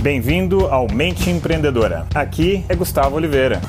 Bem-vindo ao Mente Empreendedora. Aqui é Gustavo Oliveira.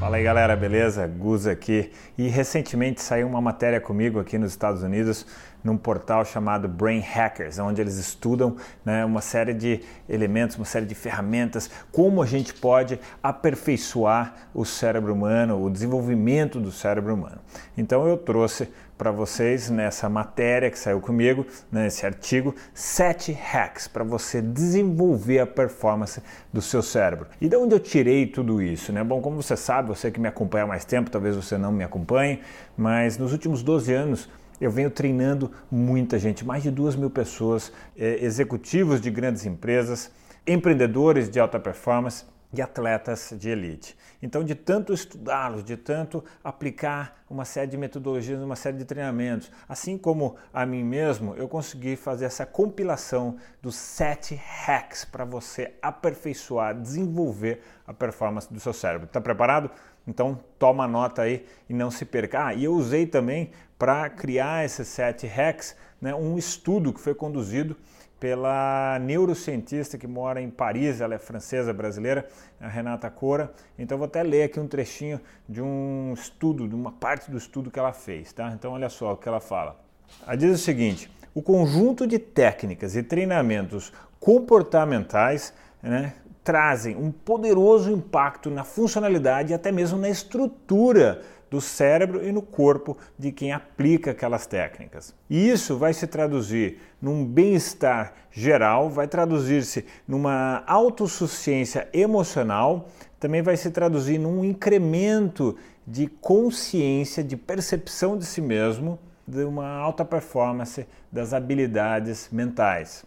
Fala aí galera, beleza? Gus aqui. E recentemente saiu uma matéria comigo aqui nos Estados Unidos num portal chamado Brain Hackers, onde eles estudam né, uma série de elementos, uma série de ferramentas, como a gente pode aperfeiçoar o cérebro humano, o desenvolvimento do cérebro humano. Então eu trouxe para vocês nessa matéria que saiu comigo, nesse artigo, sete hacks para você desenvolver a performance do seu cérebro. E de onde eu tirei tudo isso? Né? Bom, como você sabe, você que me acompanha há mais tempo, talvez você não me acompanhe, mas nos últimos 12 anos eu venho treinando muita gente, mais de duas mil pessoas, eh, executivos de grandes empresas, empreendedores de alta performance e atletas de elite. Então, de tanto estudá-los, de tanto aplicar uma série de metodologias, uma série de treinamentos, assim como a mim mesmo, eu consegui fazer essa compilação dos sete hacks para você aperfeiçoar, desenvolver a performance do seu cérebro. Está preparado? Então, toma nota aí e não se perca. Ah, e eu usei também para criar esses sete hacks né, um estudo que foi conduzido pela neurocientista que mora em Paris, ela é francesa brasileira, a Renata Cora. Então vou até ler aqui um trechinho de um estudo, de uma parte do estudo que ela fez, tá? Então olha só o que ela fala. Ela diz o seguinte: o conjunto de técnicas e treinamentos comportamentais, né, trazem um poderoso impacto na funcionalidade e até mesmo na estrutura do cérebro e no corpo de quem aplica aquelas técnicas. E isso vai se traduzir num bem-estar geral, vai traduzir-se numa autossuficiência emocional, também vai se traduzir num incremento de consciência, de percepção de si mesmo, de uma alta performance das habilidades mentais.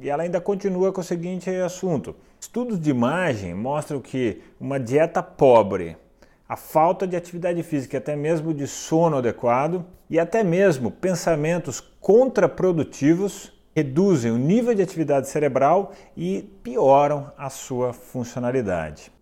E ela ainda continua com o seguinte assunto: estudos de imagem mostram que uma dieta pobre a falta de atividade física, até mesmo de sono adequado e até mesmo pensamentos contraprodutivos reduzem o nível de atividade cerebral e pioram a sua funcionalidade.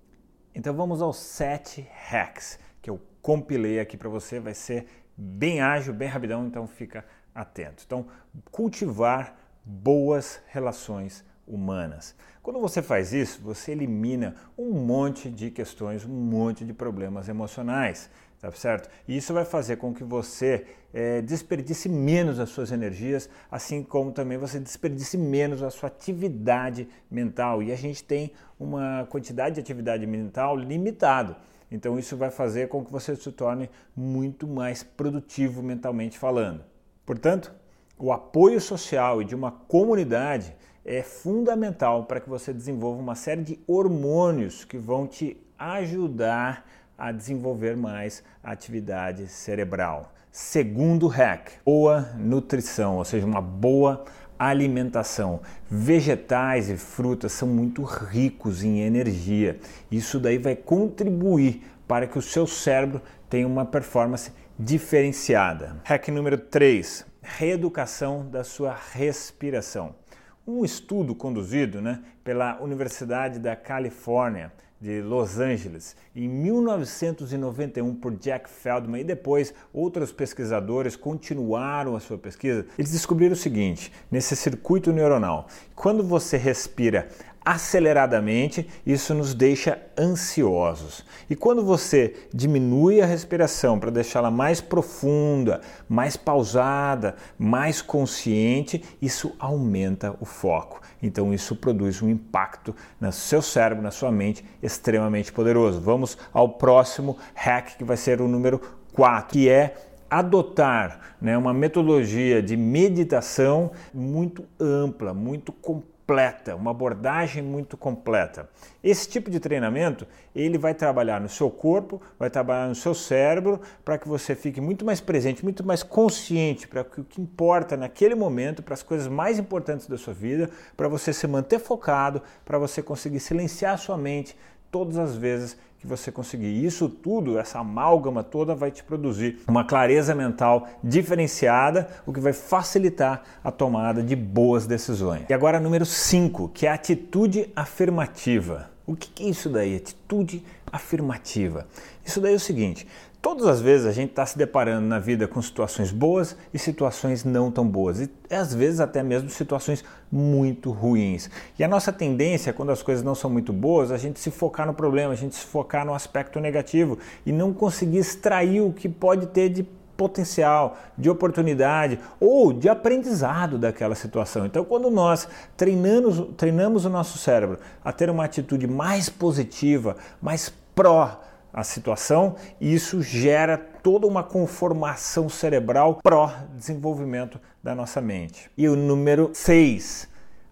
Então vamos aos sete hacks que eu compilei aqui para você, vai ser bem ágil, bem rapidão, então fica atento. Então, cultivar boas relações humanas. Quando você faz isso, você elimina um monte de questões, um monte de problemas emocionais, tá certo? E isso vai fazer com que você é, desperdice menos as suas energias, assim como também você desperdice menos a sua atividade mental. E a gente tem uma quantidade de atividade mental limitado. Então isso vai fazer com que você se torne muito mais produtivo mentalmente falando. Portanto, o apoio social e de uma comunidade é fundamental para que você desenvolva uma série de hormônios que vão te ajudar a desenvolver mais a atividade cerebral. Segundo hack, boa nutrição, ou seja, uma boa alimentação. Vegetais e frutas são muito ricos em energia. Isso daí vai contribuir para que o seu cérebro tenha uma performance diferenciada. Hack número 3, reeducação da sua respiração um estudo conduzido né, pela Universidade da Califórnia de Los Angeles em 1991 por Jack Feldman e depois outros pesquisadores continuaram a sua pesquisa. Eles descobriram o seguinte: nesse circuito neuronal, quando você respira aceleradamente, isso nos deixa ansiosos. E quando você diminui a respiração para deixá-la mais profunda, mais pausada, mais consciente, isso aumenta o foco. Então isso produz um impacto no seu cérebro, na sua mente extremamente poderoso. Vamos ao próximo hack que vai ser o número 4, que é adotar né, uma metodologia de meditação muito ampla, muito completa completa, uma abordagem muito completa. Esse tipo de treinamento, ele vai trabalhar no seu corpo, vai trabalhar no seu cérebro, para que você fique muito mais presente, muito mais consciente para o que importa naquele momento, para as coisas mais importantes da sua vida, para você se manter focado, para você conseguir silenciar a sua mente todas as vezes que você conseguir. Isso tudo, essa amálgama toda, vai te produzir uma clareza mental diferenciada, o que vai facilitar a tomada de boas decisões. E agora, número 5, que é a atitude afirmativa. O que é isso daí? Atitude afirmativa. Isso daí é o seguinte: Todas as vezes a gente está se deparando na vida com situações boas e situações não tão boas, e às vezes até mesmo situações muito ruins. E a nossa tendência, quando as coisas não são muito boas, a gente se focar no problema, a gente se focar no aspecto negativo e não conseguir extrair o que pode ter de potencial, de oportunidade ou de aprendizado daquela situação. Então, quando nós treinamos, treinamos o nosso cérebro a ter uma atitude mais positiva, mais pró a situação, isso gera toda uma conformação cerebral pró-desenvolvimento da nossa mente. E o número 6,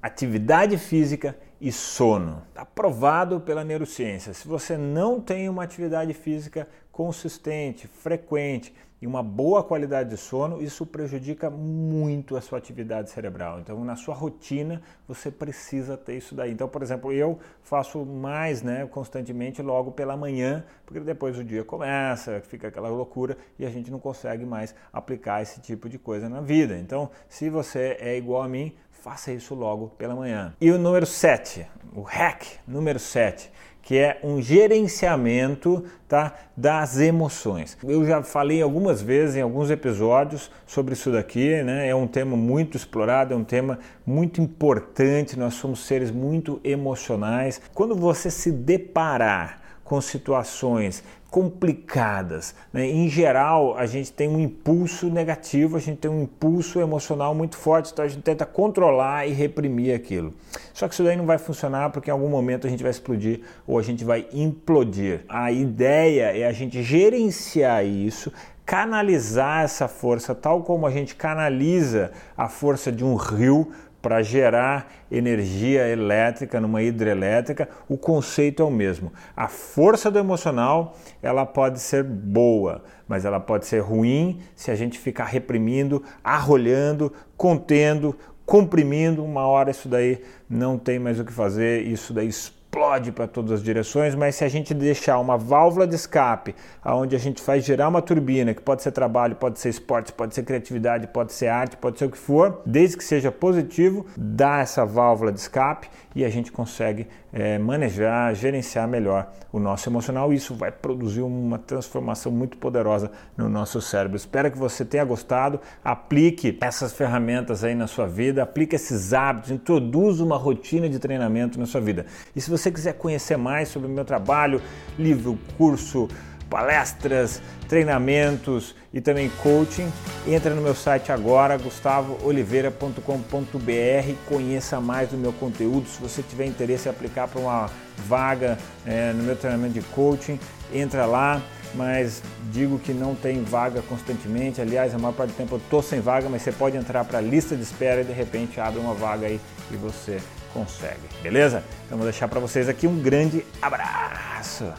atividade física e sono. Está provado pela neurociência. Se você não tem uma atividade física consistente, frequente, e uma boa qualidade de sono, isso prejudica muito a sua atividade cerebral. Então, na sua rotina, você precisa ter isso daí. Então, por exemplo, eu faço mais, né, constantemente logo pela manhã, porque depois o dia começa, fica aquela loucura e a gente não consegue mais aplicar esse tipo de coisa na vida. Então, se você é igual a mim, faça isso logo pela manhã. E o número 7, o hack número 7 que é um gerenciamento tá, das emoções. Eu já falei algumas vezes em alguns episódios sobre isso daqui, né? É um tema muito explorado, é um tema muito importante. Nós somos seres muito emocionais. Quando você se deparar com situações complicadas. Né? Em geral, a gente tem um impulso negativo, a gente tem um impulso emocional muito forte, então a gente tenta controlar e reprimir aquilo. Só que isso daí não vai funcionar porque em algum momento a gente vai explodir ou a gente vai implodir. A ideia é a gente gerenciar isso, canalizar essa força, tal como a gente canaliza a força de um rio para gerar energia elétrica numa hidrelétrica, o conceito é o mesmo. A força do emocional, ela pode ser boa, mas ela pode ser ruim se a gente ficar reprimindo, arrolhando, contendo, comprimindo, uma hora isso daí não tem mais o que fazer, isso daí explode para todas as direções, mas se a gente deixar uma válvula de escape, aonde a gente faz girar uma turbina, que pode ser trabalho, pode ser esporte, pode ser criatividade, pode ser arte, pode ser o que for, desde que seja positivo, dá essa válvula de escape e a gente consegue é, manejar, gerenciar melhor o nosso emocional. Isso vai produzir uma transformação muito poderosa no nosso cérebro. Espero que você tenha gostado. Aplique essas ferramentas aí na sua vida, aplique esses hábitos, introduza uma rotina de treinamento na sua vida. E se você quiser conhecer mais sobre o meu trabalho, livro, curso, palestras, treinamentos e também coaching, entra no meu site agora, gustavooliveira.com.br, conheça mais do meu conteúdo. Se você tiver interesse em aplicar para uma vaga é, no meu treinamento de coaching, entra lá. Mas digo que não tem vaga constantemente. Aliás, a maior parte do tempo eu estou sem vaga, mas você pode entrar para a lista de espera e de repente abre uma vaga aí e você consegue. Beleza? Então vou deixar para vocês aqui um grande abraço.